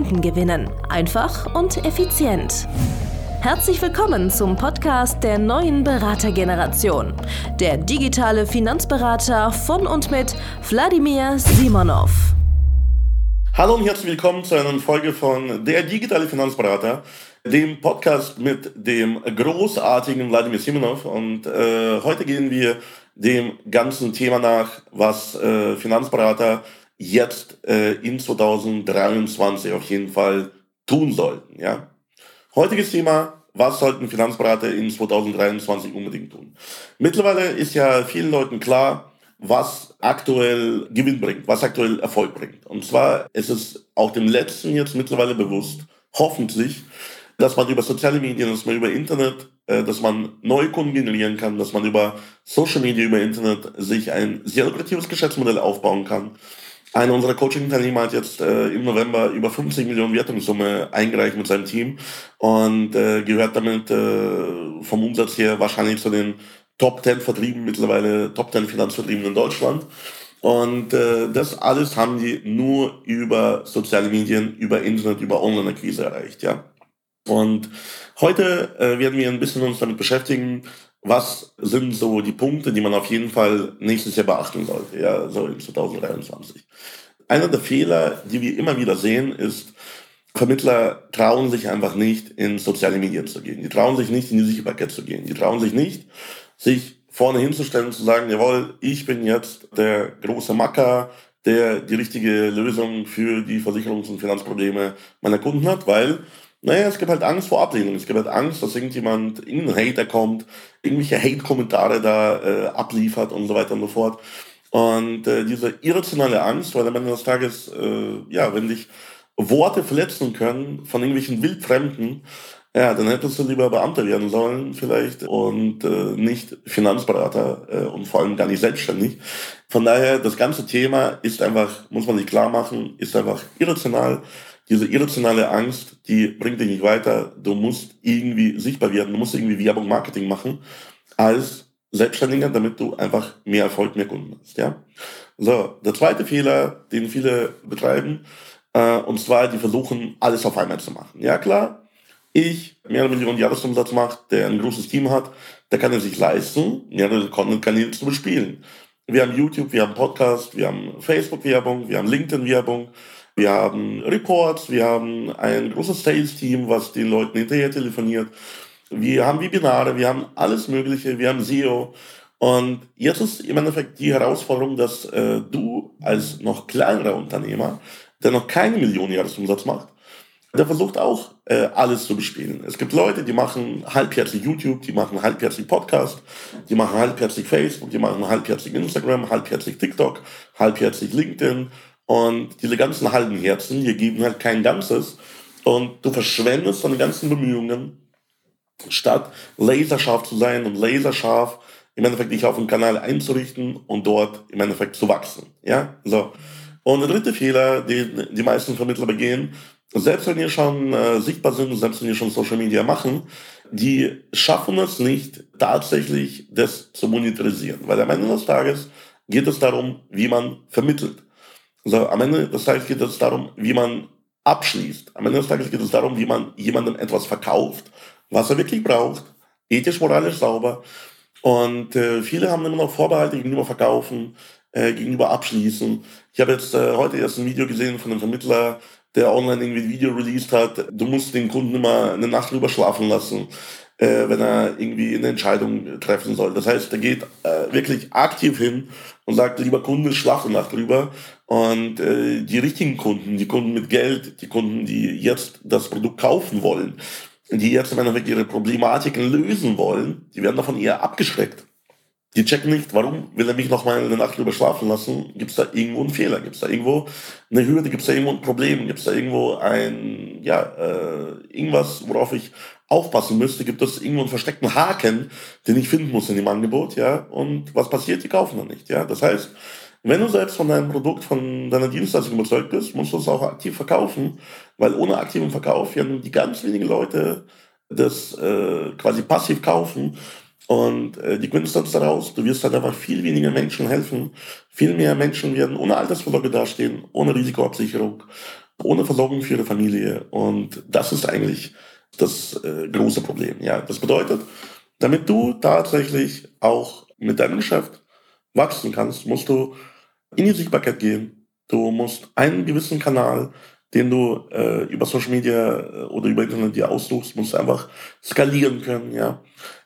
Kunden gewinnen. Einfach und effizient. Herzlich willkommen zum Podcast der neuen Beratergeneration. Der digitale Finanzberater von und mit Wladimir Simonov. Hallo und herzlich willkommen zu einer Folge von Der digitale Finanzberater, dem Podcast mit dem großartigen Wladimir Simonov. Und äh, heute gehen wir dem ganzen Thema nach, was äh, Finanzberater jetzt äh, in 2023 auf jeden Fall tun sollten. Ja? Heutiges Thema, was sollten Finanzberater in 2023 unbedingt tun? Mittlerweile ist ja vielen Leuten klar, was aktuell Gewinn bringt, was aktuell Erfolg bringt. Und zwar ist es auch dem Letzten jetzt mittlerweile bewusst, hoffentlich, dass man über soziale Medien, dass man über Internet, äh, dass man neue Kunden generieren kann, dass man über Social Media, über Internet sich ein sehr lukratives Geschäftsmodell aufbauen kann einer unserer Coaching-Teilnehmer hat jetzt äh, im November über 50 Millionen Wertungssumme eingereicht mit seinem Team und äh, gehört damit äh, vom Umsatz her wahrscheinlich zu den Top 10 Vertrieben, mittlerweile Top 10 Finanzvertrieben in Deutschland. Und äh, das alles haben die nur über soziale Medien, über Internet, über Online-Akquise erreicht, ja. Und heute äh, werden wir ein bisschen uns damit beschäftigen, was sind so die Punkte, die man auf jeden Fall nächstes Jahr beachten sollte, ja, so in 2023. Einer der Fehler, die wir immer wieder sehen, ist, Vermittler trauen sich einfach nicht, in soziale Medien zu gehen. Die trauen sich nicht, in die Sicherbarkeit zu gehen. Die trauen sich nicht, sich vorne hinzustellen und zu sagen, jawohl, ich bin jetzt der große Macker, der die richtige Lösung für die Versicherungs- und Finanzprobleme meiner Kunden hat, weil naja, es gibt halt Angst vor Ablehnung. Es gibt halt Angst, dass irgendjemand, irgendein Hater kommt, irgendwelche Hate-Kommentare da äh, abliefert und so weiter und so fort. Und äh, diese irrationale Angst, weil am Ende des Tages, äh, ja, wenn dich Worte verletzen können von irgendwelchen Wildfremden, ja, dann hättest du lieber Beamter werden sollen vielleicht und äh, nicht Finanzberater äh, und vor allem gar nicht selbstständig. Von daher, das ganze Thema ist einfach, muss man sich klar machen, ist einfach irrational diese irrationale Angst, die bringt dich nicht weiter. Du musst irgendwie sichtbar werden, du musst irgendwie Werbung, Marketing machen als Selbstständiger, damit du einfach mehr Erfolg, mehr Kunden hast. Ja? So, der zweite Fehler, den viele betreiben, äh, und zwar, die versuchen, alles auf einmal zu machen. Ja, klar, ich mehrere Millionen Jahresumsatz macht, der ein großes Team hat, der kann er sich leisten, mehrere Content-Kanäle zu bespielen. Wir haben YouTube, wir haben Podcast, wir haben Facebook-Werbung, wir haben LinkedIn-Werbung, wir haben Reports, wir haben ein großes Sales-Team, was den Leuten hinterher telefoniert. Wir haben Webinare, wir haben alles Mögliche, wir haben SEO. Und jetzt ist im Endeffekt die Herausforderung, dass äh, du als noch kleinerer Unternehmer, der noch keine Million Jahresumsatz macht, der versucht auch äh, alles zu bespielen. Es gibt Leute, die machen halbherzig YouTube, die machen halbherzig Podcast, die machen halbherzig Facebook, die machen halbherzig Instagram, halbherzig TikTok, halbherzig LinkedIn und diese ganzen halben Herzen, die geben halt kein Ganzes. Und du verschwendest deine ganzen Bemühungen, statt laserscharf zu sein und laserscharf im Endeffekt dich auf den Kanal einzurichten und dort im Endeffekt zu wachsen. Ja, so. Und der dritte Fehler, den die meisten Vermittler begehen, selbst wenn ihr schon äh, sichtbar sind, selbst wenn ihr schon Social Media machen, die schaffen es nicht tatsächlich, das zu monetarisieren. Weil am Ende des Tages geht es darum, wie man vermittelt. Also am Ende des Tages geht es darum, wie man abschließt. Am Ende des Tages geht es darum, wie man jemandem etwas verkauft, was er wirklich braucht, ethisch, moralisch sauber. Und äh, viele haben immer noch Vorbehalte gegenüber Verkaufen, äh, gegenüber Abschließen. Ich habe jetzt äh, heute erst ein Video gesehen von einem Vermittler, der online irgendwie ein Video released hat. Du musst den Kunden immer eine Nacht drüber schlafen lassen, äh, wenn er irgendwie eine Entscheidung treffen soll. Das heißt, er geht äh, wirklich aktiv hin und sagt, lieber Kunde, schlaf eine Nacht drüber und äh, die richtigen Kunden, die Kunden mit Geld, die Kunden, die jetzt das Produkt kaufen wollen, die jetzt im Endeffekt ihre Problematiken lösen wollen, die werden davon eher abgeschreckt. Die checken nicht, warum will er mich noch mal eine Nacht drüber schlafen lassen? Gibt es da irgendwo einen Fehler? Gibt es da irgendwo eine Hürde? Gibt es da irgendwo ein Problem? Gibt es da irgendwo ein, ja, äh, irgendwas, worauf ich aufpassen müsste? Gibt es irgendwo einen versteckten Haken, den ich finden muss in dem Angebot? Ja, und was passiert? Die kaufen dann nicht. Ja, das heißt, wenn du selbst von deinem Produkt, von deiner Dienstleistung überzeugt bist, musst du es auch aktiv verkaufen, weil ohne aktiven Verkauf werden die ganz wenigen Leute das äh, quasi passiv kaufen und äh, die Quintessenz daraus, du wirst halt einfach viel weniger Menschen helfen. Viel mehr Menschen werden ohne Altersvorsorge dastehen, ohne Risikoabsicherung, ohne Versorgung für ihre Familie. Und das ist eigentlich das äh, große Problem. Ja, das bedeutet, damit du tatsächlich auch mit deinem Geschäft wachsen kannst, musst du in die Sichtbarkeit gehen. Du musst einen gewissen Kanal, den du äh, über Social Media äh, oder über Internet dir aussuchst, musst du einfach skalieren können. Ja,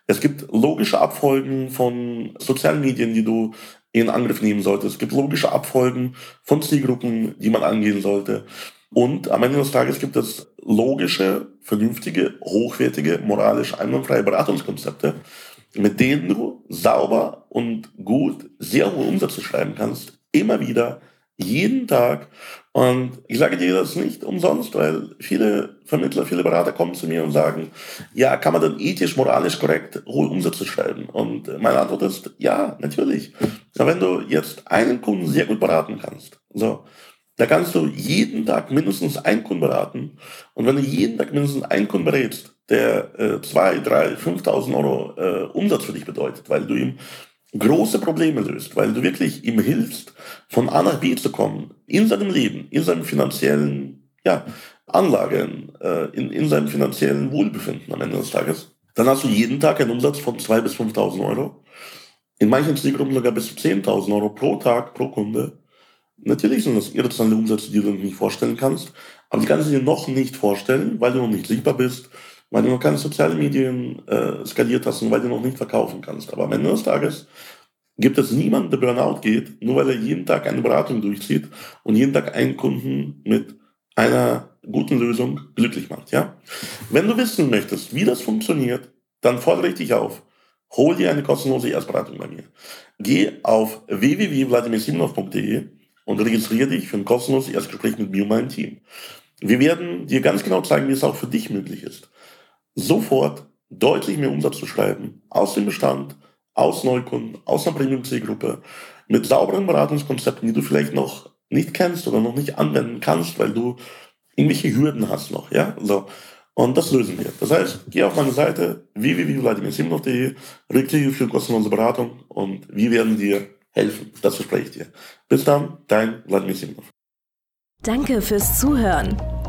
es gibt logische Abfolgen von sozialen Medien, die du in Angriff nehmen solltest. Es gibt logische Abfolgen von Zielgruppen, die man angehen sollte. Und am Ende des Tages gibt es logische, vernünftige, hochwertige, moralisch einwandfreie Beratungskonzepte, mit denen du sauber und gut sehr hohe Umsätze schreiben kannst, immer wieder, jeden Tag und ich sage dir das nicht umsonst, weil viele Vermittler, viele Berater kommen zu mir und sagen, ja, kann man dann ethisch, moralisch korrekt hohe Umsätze schreiben? Und meine Antwort ist, ja, natürlich. Aber wenn du jetzt einen Kunden sehr gut beraten kannst, so, da kannst du jeden Tag mindestens einen Kunden beraten. Und wenn du jeden Tag mindestens einen Kunden berätst, der äh, zwei, drei, 5.000 Euro äh, Umsatz für dich bedeutet, weil du ihm große Probleme löst, weil du wirklich ihm hilfst, von A nach B zu kommen, in seinem Leben, in seinen finanziellen ja, Anlagen, äh, in, in seinem finanziellen Wohlbefinden am Ende des Tages, dann hast du jeden Tag einen Umsatz von 2.000 bis 5.000 Euro. In manchen Zielgruppen sogar bis zu 10.000 Euro pro Tag, pro Kunde. Natürlich sind das irrationale Umsätze, die du nicht vorstellen kannst, aber die kannst du dir noch nicht vorstellen, weil du noch nicht sichtbar bist, weil du noch keine sozialen Medien äh, skaliert hast und weil du noch nicht verkaufen kannst. Aber am Ende des Tages gibt es niemanden, der Burnout geht, nur weil er jeden Tag eine Beratung durchzieht und jeden Tag einen Kunden mit einer guten Lösung glücklich macht. Ja? Wenn du wissen möchtest, wie das funktioniert, dann fordere ich dich auf. Hol dir eine kostenlose Erstberatung bei mir. Geh auf www.vladimirsimonov.de und registriere dich für ein kostenloses Erstgespräch mit mir und meinem Team. Wir werden dir ganz genau zeigen, wie es auch für dich möglich ist sofort deutlich mehr Umsatz zu schreiben aus dem Bestand, aus Neukunden, aus einer Premium-Zielgruppe, mit sauberen Beratungskonzepten, die du vielleicht noch nicht kennst oder noch nicht anwenden kannst, weil du irgendwelche Hürden hast noch, ja, so. Und das lösen wir. Das heißt, geh auf meine Seite www.vladimirsimnov.de, registriere für kostenlose Beratung und wir werden dir helfen. Das verspreche ich dir. Bis dann, dein Vladimir Simnov. Danke fürs Zuhören.